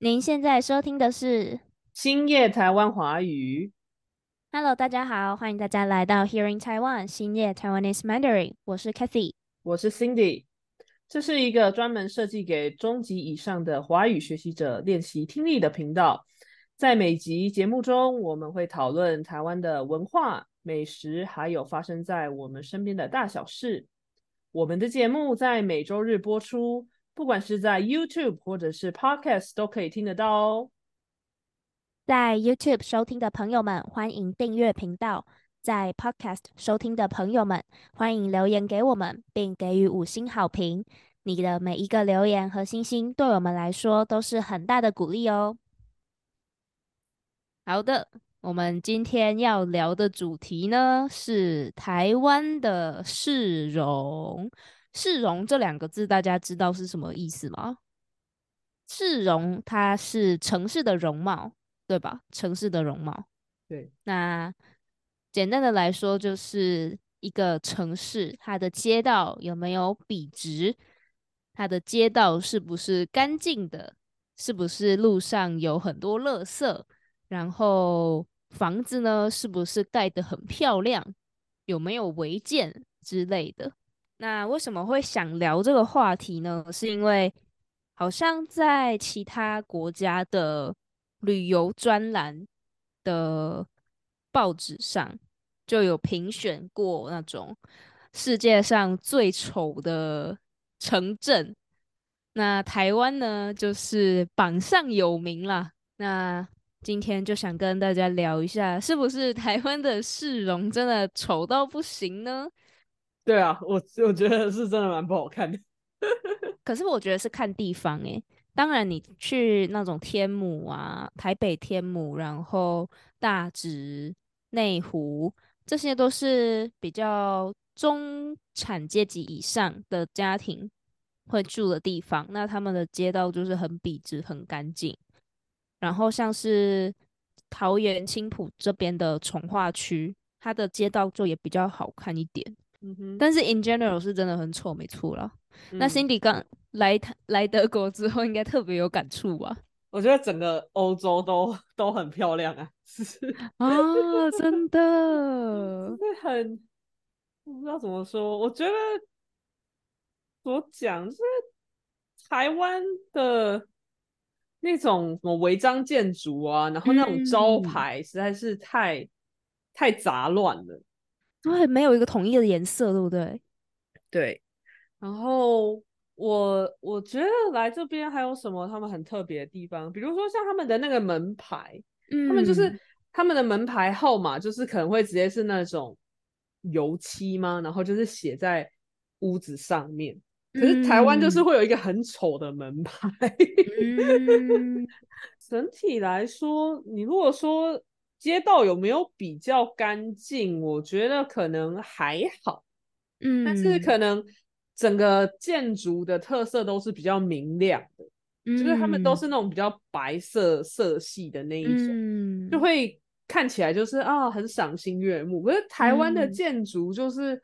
您现在收听的是星夜台湾华语。Hello，大家好，欢迎大家来到 Hearing Taiwan 星夜 Taiwanese Mandarin，我是 Kathy。我是 Cindy，这是一个专门设计给中级以上的华语学习者练习听力的频道。在每集节目中，我们会讨论台湾的文化、美食，还有发生在我们身边的大小事。我们的节目在每周日播出，不管是在 YouTube 或者是 Podcast 都可以听得到哦。在 YouTube 收听的朋友们，欢迎订阅频道；在 Podcast 收听的朋友们，欢迎留言给我们，并给予五星好评。你的每一个留言和星星，对我们来说都是很大的鼓励哦。好的，我们今天要聊的主题呢是台湾的市容。市容这两个字，大家知道是什么意思吗？市容它是城市的容貌，对吧？城市的容貌。对，那简单的来说，就是一个城市它的街道有没有笔直，它的街道是不是干净的，是不是路上有很多垃圾，然后房子呢是不是盖得很漂亮，有没有违建之类的。那为什么会想聊这个话题呢？是因为好像在其他国家的旅游专栏的报纸上就有评选过那种世界上最丑的城镇。那台湾呢，就是榜上有名啦。那今天就想跟大家聊一下，是不是台湾的市容真的丑到不行呢？对啊，我我觉得是真的蛮不好看的。可是我觉得是看地方诶、当然你去那种天母啊、台北天母，然后大直、内湖，这些都是比较中产阶级以上的家庭会住的地方。那他们的街道就是很笔直、很干净。然后像是桃园青浦这边的从化区，它的街道就也比较好看一点。嗯哼，但是 in general 是真的很丑，没错啦。那嗯 Cindy 刚来台来德国之后，应该特别有感触吧？我觉得整个欧洲都都很漂亮啊，是 啊，真的，会很，我不知道怎么说，我觉得怎么讲，就是台湾的那种什么违章建筑啊，然后那种招嗯牌实在是太太杂乱了。对，没有一个统一的颜色，对不对？对，然后我我觉得来这边还有什么他们很特别的地方，比如说像他们的那个门牌，他们就是嗯他们的门牌号码，就是可能会直接是那种油漆吗？然后就是写在屋子上面。可是台湾就是嗯会有一个很丑的门牌。嗯，整体来说，你如果说街道有没有比较干净，我觉得可能还好。嗯但是嗯可能整个建筑的特色都是比较明亮的，就是他们都是那种比较白色色系的那一种，嗯就会看起来就是啊很赏心悦目。可是台湾的嗯建筑就是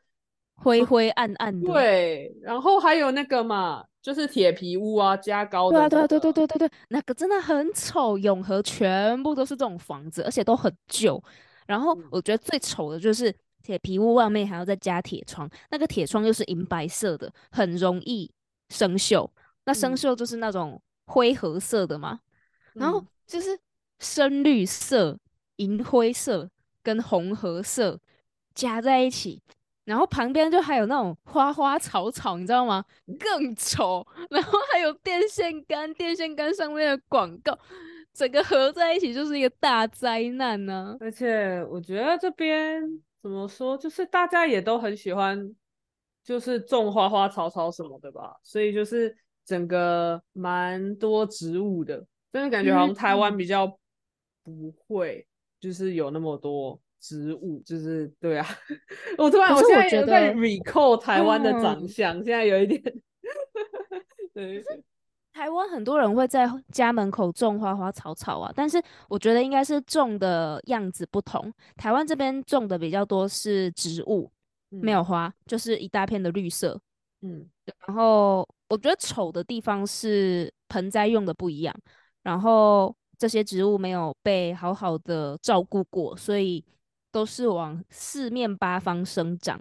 灰灰暗暗的。对，然后还有那个嘛，就是铁皮屋啊，加高的、对啊，对啊，对对对对对，那个真的很丑。永和全部都是这种房子，而且都很旧。然后嗯我觉得最丑的就是铁皮屋外面还要再加铁窗，那个铁窗又是银白色的，很容易生锈。那生嗯锈就是那种灰褐色的嘛，然后嗯就是深绿色、银灰色跟红褐色加在一起，然后旁边就还有那种花花草草，你知道吗？更丑。然后还有电线杆，电线杆上面的广告，整个合在一起就是一个大灾难呢、而且我觉得这边怎么说，就是大家也都很喜欢，就是种花花草草什么的吧，所以就是整个蛮多植物的，真的感觉好像台湾嗯比较不会，就是有那么多植物，就是对啊，我突然我现在有在得 recall 台湾的长嗯相，现在有一点，对，台湾很多人会在家门口种花花草草啊，但是我觉得应该是种的样子不同。台湾这边种的比较多是植物，没有花，就是一大片的绿色。嗯，然后我觉得丑的地方是盆栽用的不一样，然后这些植物没有被好好的照顾过，所以都是往四面八方生长，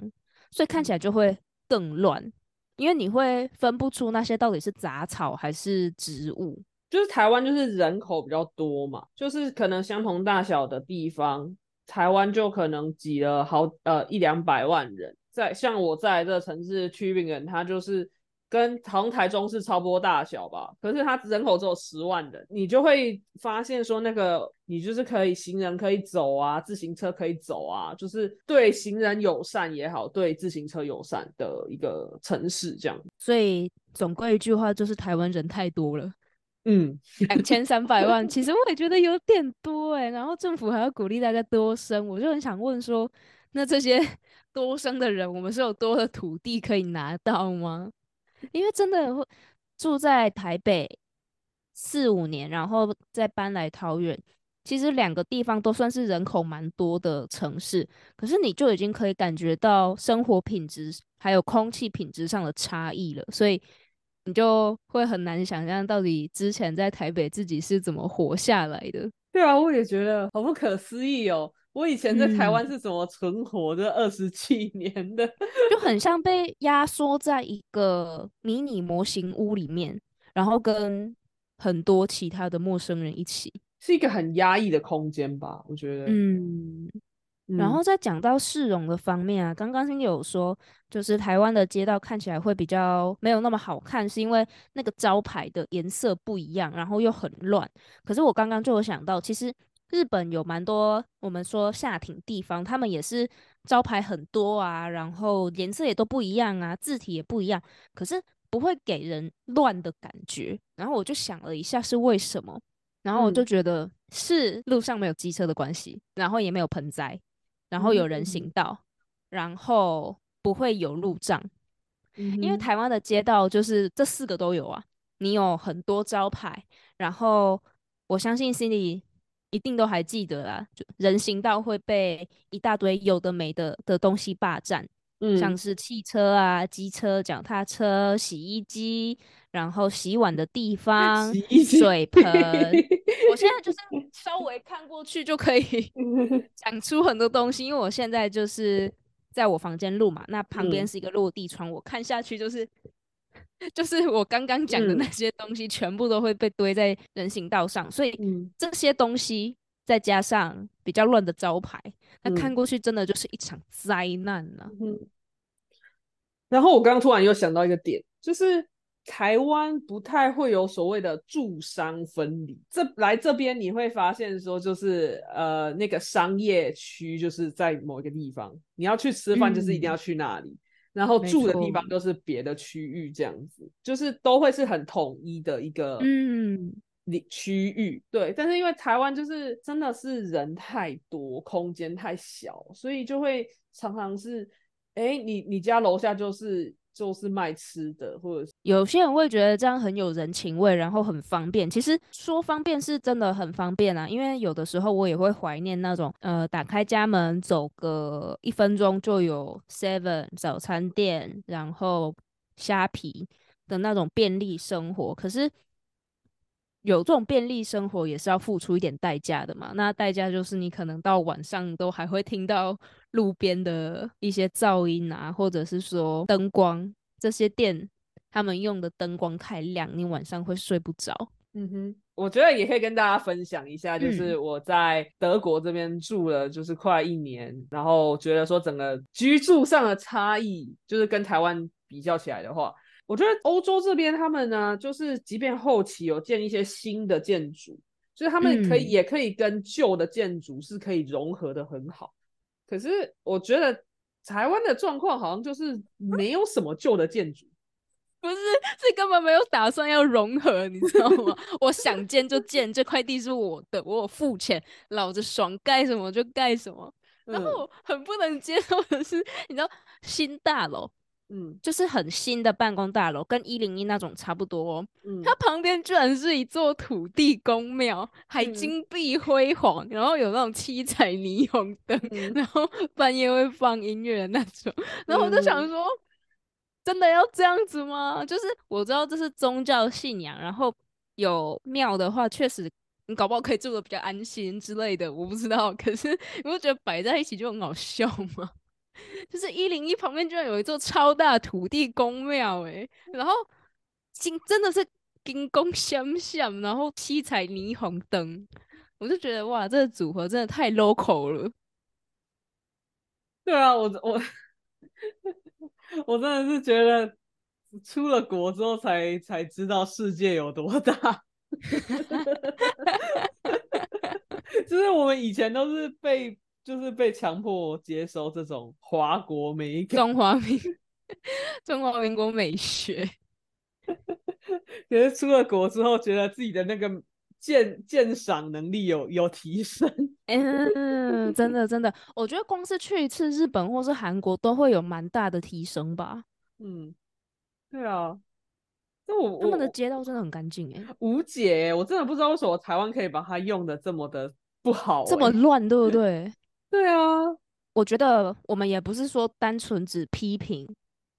所以看起来就会更乱，因为你会分不出那些到底是杂草还是植物。就是台湾就是人口比较多嘛，就是可能相同大小的地方，台湾就可能挤了好呃一两百万人。在像我在这城市区域人，他就是跟好像台中是差不多大小吧，可是它人口只有十万人，你就会发现说那个你就是可以行人可以走啊，自行车可以走啊，就是对行人友善也好，对自行车友善的一个城市这样。所以总归一句话就是台湾人太多了。嗯，两千三百万，其实我也觉得有点多哎。然后政府还要鼓励大家多生，我就很想问说，那这些 多生的人，我们是有多的土地可以拿到吗？因为真的住在台北四五年，然后再搬来桃园，其实两个地方都算是人口蛮多的城市，可是你就已经可以感觉到生活品质还有空气品质上的差异了，所以。你就会很难想象到底之前在台北自己是怎么活下来的。对啊，我也觉得好不可思议哦。我以前在台湾是怎么存活的二十七年的，就很像被压缩在一个迷你模型屋里面，然后跟很多其他的陌生人一起，是一个很压抑的空间吧？我觉得，嗯。然后再讲到市容的方面啊，刚刚星有说，就是台湾的街道看起来会比较没有那么好看，是因为那个招牌的颜色不一样，然后又很乱。可是我刚刚就有想到，其实日本有蛮多我们说下町地方，他们也是招牌很多啊，然后颜色也都不一样啊，字体也不一样，可是不会给人乱的感觉。然后我就想了一下是为什么，然后我就觉得是路上没有机车的关系，然后也没有盆栽。然后有人行道，然后不会有路障，因为台湾的街道就是这四个都有啊。你有很多招牌，然后我相信心里一定都还记得啦，就人行道会被一大堆有的没的的东西霸占，嗯像是汽车啊、机车、脚踏车、洗衣机。然后洗碗的地方，水盆，我现在就是稍微看过去就可以 讲出很多东西，因为我现在就是在我房间录嘛，那旁边是一个落地窗，我看下去就是就是我刚刚讲的那些东西全部都会被堆在人行道上，所以这些东西再加上比较乱的招牌，那看过去真的就是一场灾难呢。然后我刚刚突然又想到一个点，就是。台湾不太会有所谓的住商分离，这来这边你会发现说，就是呃那个商业区就是在某一个地方，你要去吃饭就是一定要去那里，然后住的地方都是别的区域，这样子就是都会是很统一的一个嗯区域。对，但是因为台湾就是真的是人太多，空间太小，所以就会常常是，哎，你你家楼下就是。就是卖吃的，或者有些人会觉得这样很有人情味，然后很方便。其实说方便是真的很方便啊，因为有的时候我也会怀念那种，呃，打开家门走个一分钟就有 Seven 早餐店，然后虾皮的那种便利生活。可是有这种便利生活也是要付出一点代价的嘛。那代价就是你可能到晚上都还会听到。路边的一些噪音啊，或者是说灯光，这些店他们用的灯光太亮，你晚上会睡不着。嗯哼，我觉得也可以跟大家分享一下，就是我在德国这边住了就是快一年，然后觉得说整个居住上的差异，就是跟台湾比较起来的话，我觉得欧洲这边他们呢，就是即便后期有建一些新的建筑，就是他们可以也可以跟旧的建筑是可以融合的很好。可是我觉得台湾的状况好像就是没有什么旧的建筑，不是，是根本没有打算要融合，你知道吗？我想建就建，这块地是我的，我有付钱，老子爽盖什么就盖什么。然后很不能接受的是，你知道新大楼。嗯，就是很新的办公大楼，跟一零一那种差不多。嗯，它旁边居然是一座土地公庙，还金碧辉煌，然后有那种七彩霓虹灯，然后半夜会放音乐的那种。然后我就想说，真的要这样子吗？就是我知道这是宗教信仰，然后有庙的话，确实你搞不好可以住的比较安心之类的，我不知道。可是你不觉得摆在一起就很好笑吗？就是一零一旁边居然有一座超大土地公庙，诶，然后金真的是金宫相向，然后七彩霓虹灯，我就觉得哇，这个组合真的太 local 了。对啊，我我 我真的是觉得出了国之后才才知道世界有多大。就是我们以前都是被就是被强迫接收这种华国美感，中华民 中华民国美学。可是出了国之后，觉得自己的那个鉴鉴赏能力有有提升。嗯，真的 真的，我觉得光是去一次日本或是韩国都会有蛮大的提升吧。嗯，对啊，那我他们的街道真的很干净哎，无解，我真的不知道为什么台湾可以把它用的这么的不好，这么乱，对不对？对啊，我觉得我们也不是说单纯只批评，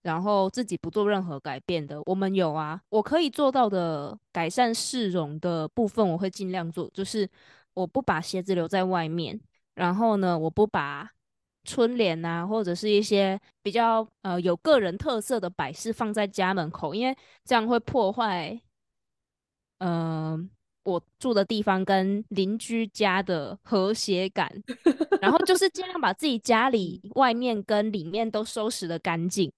然后自己不做任何改变的。我们有啊，我可以做到的改善市容的部分，我会尽量做。就是我不把鞋子留在外面，然后呢，我不把春联啊，或者是一些比较呃有个人特色的摆饰放在家门口，因为这样会破坏，嗯。我住的地方跟邻居家的和谐感，然后就是尽量把自己家里外面跟里面都收拾的干净。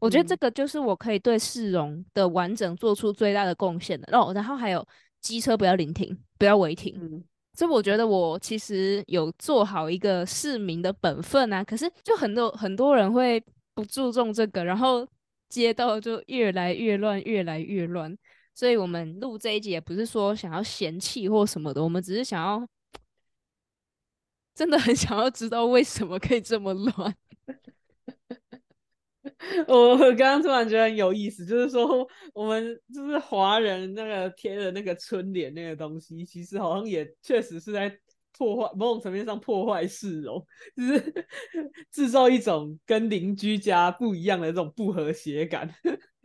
我觉得这个就是我可以对市容的完整做出最大的贡献的。哦，然后还有机车不要临停，不要违停。所以我觉得我其实有做好一个市民的本分啊。可是就很多很多人会不注重这个，然后街道就越来越乱，越来越乱。所以我们录这一集也不是说想要嫌弃或什么的，我们只是想要，真的很想要知道为什么可以这么乱。我刚刚突然觉得很有意思，就是说我们就是华人那个贴的那个春联那个东西，其实好像也确实是在破坏某种层面上破坏市容，就是 制造一种跟邻居家不一样的这种不和谐感。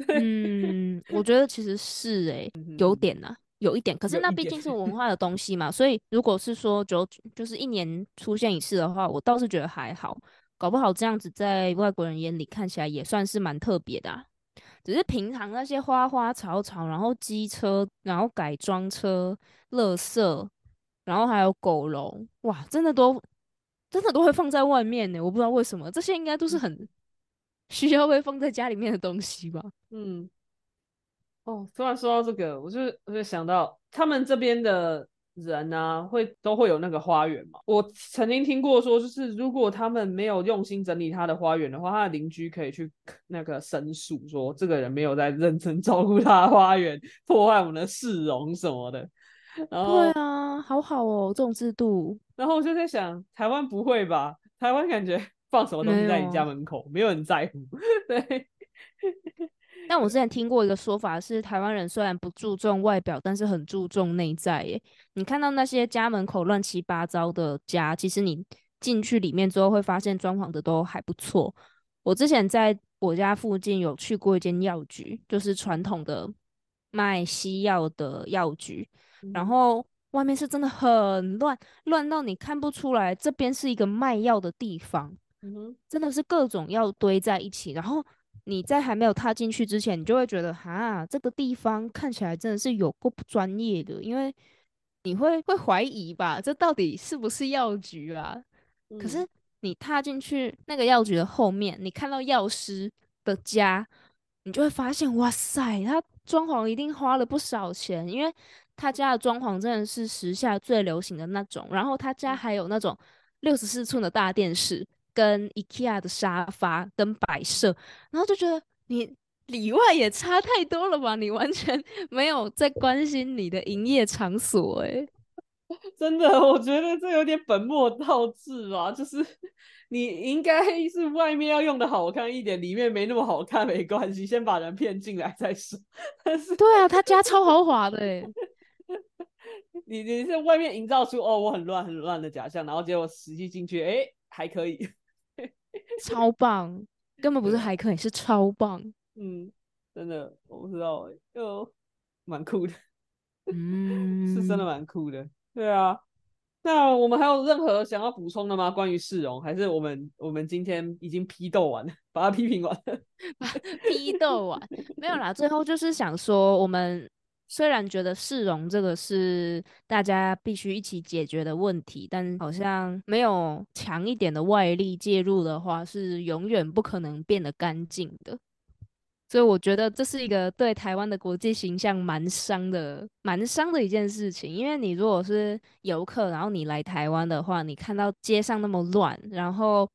嗯，我觉得其实是诶，有点呐，有一点。可是那毕竟是文 化的东西嘛，所以如果是说就就是一年出现一次的话，我倒是觉得还好。搞不好这样子在外国人眼里看起来也算是蛮特别的。只是平常那些花花草草，然后机车，然后改装车、乐色，然后还有狗笼，哇，真的都真的都会放在外面呢。我不知道为什么，这些应该都是很。需要被封在家里面的东西吧。嗯，哦，突然说到这个，我就我就想到他们这边的人呢，会都会有那个花园嘛。我曾经听过说，就是如果他们没有用心整理他的花园的话，他的邻居可以去那个申诉，说这个人没有在认真照顾他的花园，破坏我们的市容什么的。然后对啊，好好哦，这种制度。然后我就在想，台湾不会吧？台湾感觉。放什么东西在你家门口，没有人在乎。对。但我之前听过一个说法是，台湾人虽然不注重外表，但是很注重内在。耶，你看到那些家门口乱七八糟的家，其实你进去里面之后，会发现装潢的都还不错。我之前在我家附近有去过一间药局，就是传统的卖西药的药局，然后外面是真的很乱，乱到你看不出来这边是一个卖药的地方。嗯哼，真的是各种药堆在一起，然后你在还没有踏进去之前，你就会觉得哈，这个地方看起来真的是有够不专业的，因为你会会怀疑吧，这到底是不是药局啊？可是你踏进去那个药局的后面，你看到药师的家，你就会发现，哇塞，他装潢一定花了不少钱，因为他家的装潢真的是时下最流行的那种，然后他家还有那种六十四寸的大电视。跟 IKEA 的沙发跟摆设，然后就觉得你里外也差太多了吧？你完全 没有在关心你的营业场所，哎，真的，我觉得这有点本末倒置吧。就是 你应该是外面要用的好看一点，里面没那么好看没关系，先把人骗进来再说。但是，对啊，他家超豪华的，哎，你你是外面营造出哦我很乱很乱的假象，然后结果实际进去，哎，还可以。超棒，根本不是还可以，是超棒。嗯，真的，我不知道，就蛮酷的。嗯，是真的蛮酷的。对啊，那我们还有任何想要补充的吗？关于市容，还是我们我们今天已经批斗完了，把它批评完了，批斗完没有啦。最后就是想说，我们虽然觉得市容这个是大家必须一起解决的问题，但好像没有强一点的外力介入的话，是永远不可能变得干净的。所以我觉得这是一个对台湾的国际形象蛮伤的、蛮伤的一件事情。因为你如果是游客，然后你来台湾的话，你看到街上那么乱，然后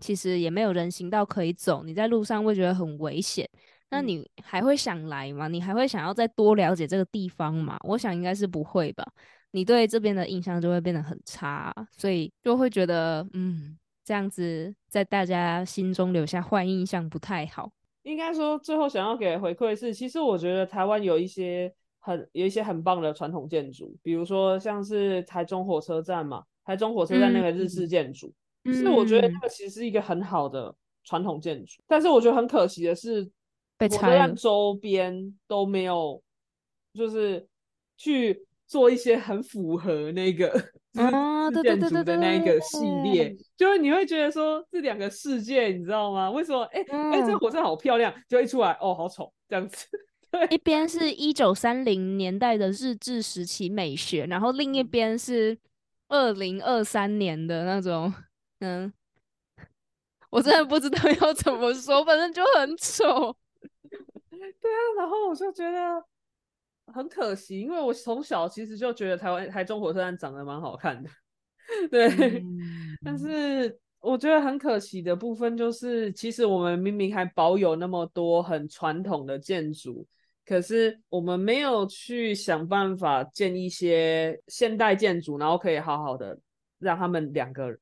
其实也没有人行道可以走，你在路上会觉得很危险。那你还会想来吗？你还会想要再多了解这个地方吗？我想应该是不会吧。你对这边的印象就会变得很差，所以就会觉得，嗯，这样子在大家心中留下坏印象不太好。应该说，最后想要给回馈是，其实我觉得台湾有一些很有一些很棒的传统建筑，比如说像是台中火车站嘛，台中火车站那个日式建筑，是我觉得那个其实是一个很好的传统建筑。但是我觉得很可惜的是，火车站周边都没有，就是去做一些很符合那个。啊，对对对对的那一个系列，就是你会觉得说这两个世界，你知道吗？为什么？哎哎，这个火车好漂亮，就一出来，哦，好丑，这样子。对，一边是一九三零年代的日治时期美学，然后另一边是二零二三年的那种，嗯，我真的不知道要怎么说，反正就很丑。对啊，然后我就觉得。很可惜，因为我从小其实就觉得台湾台中火车站长得蛮好看的，对。但是我觉得很可惜的部分就是，其实我们明明还保有那么多很传统的建筑，可是我们没有去想办法建一些现代建筑，然后可以好好的让他们两个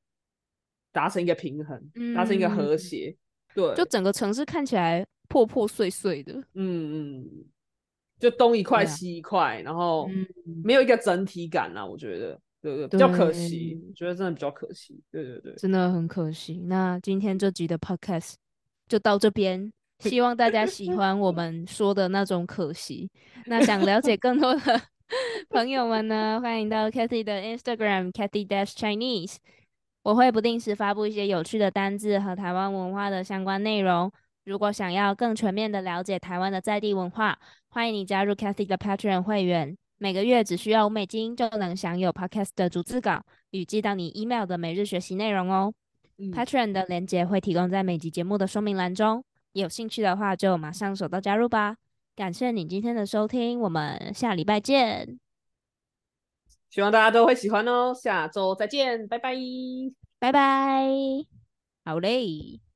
达成一个平衡，达成一个和谐。对，就整个城市看起来破破碎碎的。嗯嗯。就东一块西一块，然后没有一个整体感啊，我觉得，对对，比较可惜，觉得真的比较可惜，对对对，真的很可惜。那今天这集的 podcast 就到这边，希望大家喜欢我们说的那种可惜。那想了解更多的 朋友们呢，欢迎到 Cathy 的 Instagram Cathy Dash Chinese，我会不定时发布一些有趣的单字和台湾文化的相关内容。如果想要更全面的了解台湾的在地文化，欢迎你加入 Cathy 的 Patreon 会员，每个月只需要五美金就能享有 Podcast 的逐字稿与寄到你 email 的每日学习内容哦。Patreon 的链接会提供在每集节目的说明栏中，有兴趣的话就马上手到加入吧。感谢你今天的收听，我们下礼拜见。希望大家都会喜欢哦，下周再见，拜拜，拜拜，好嘞。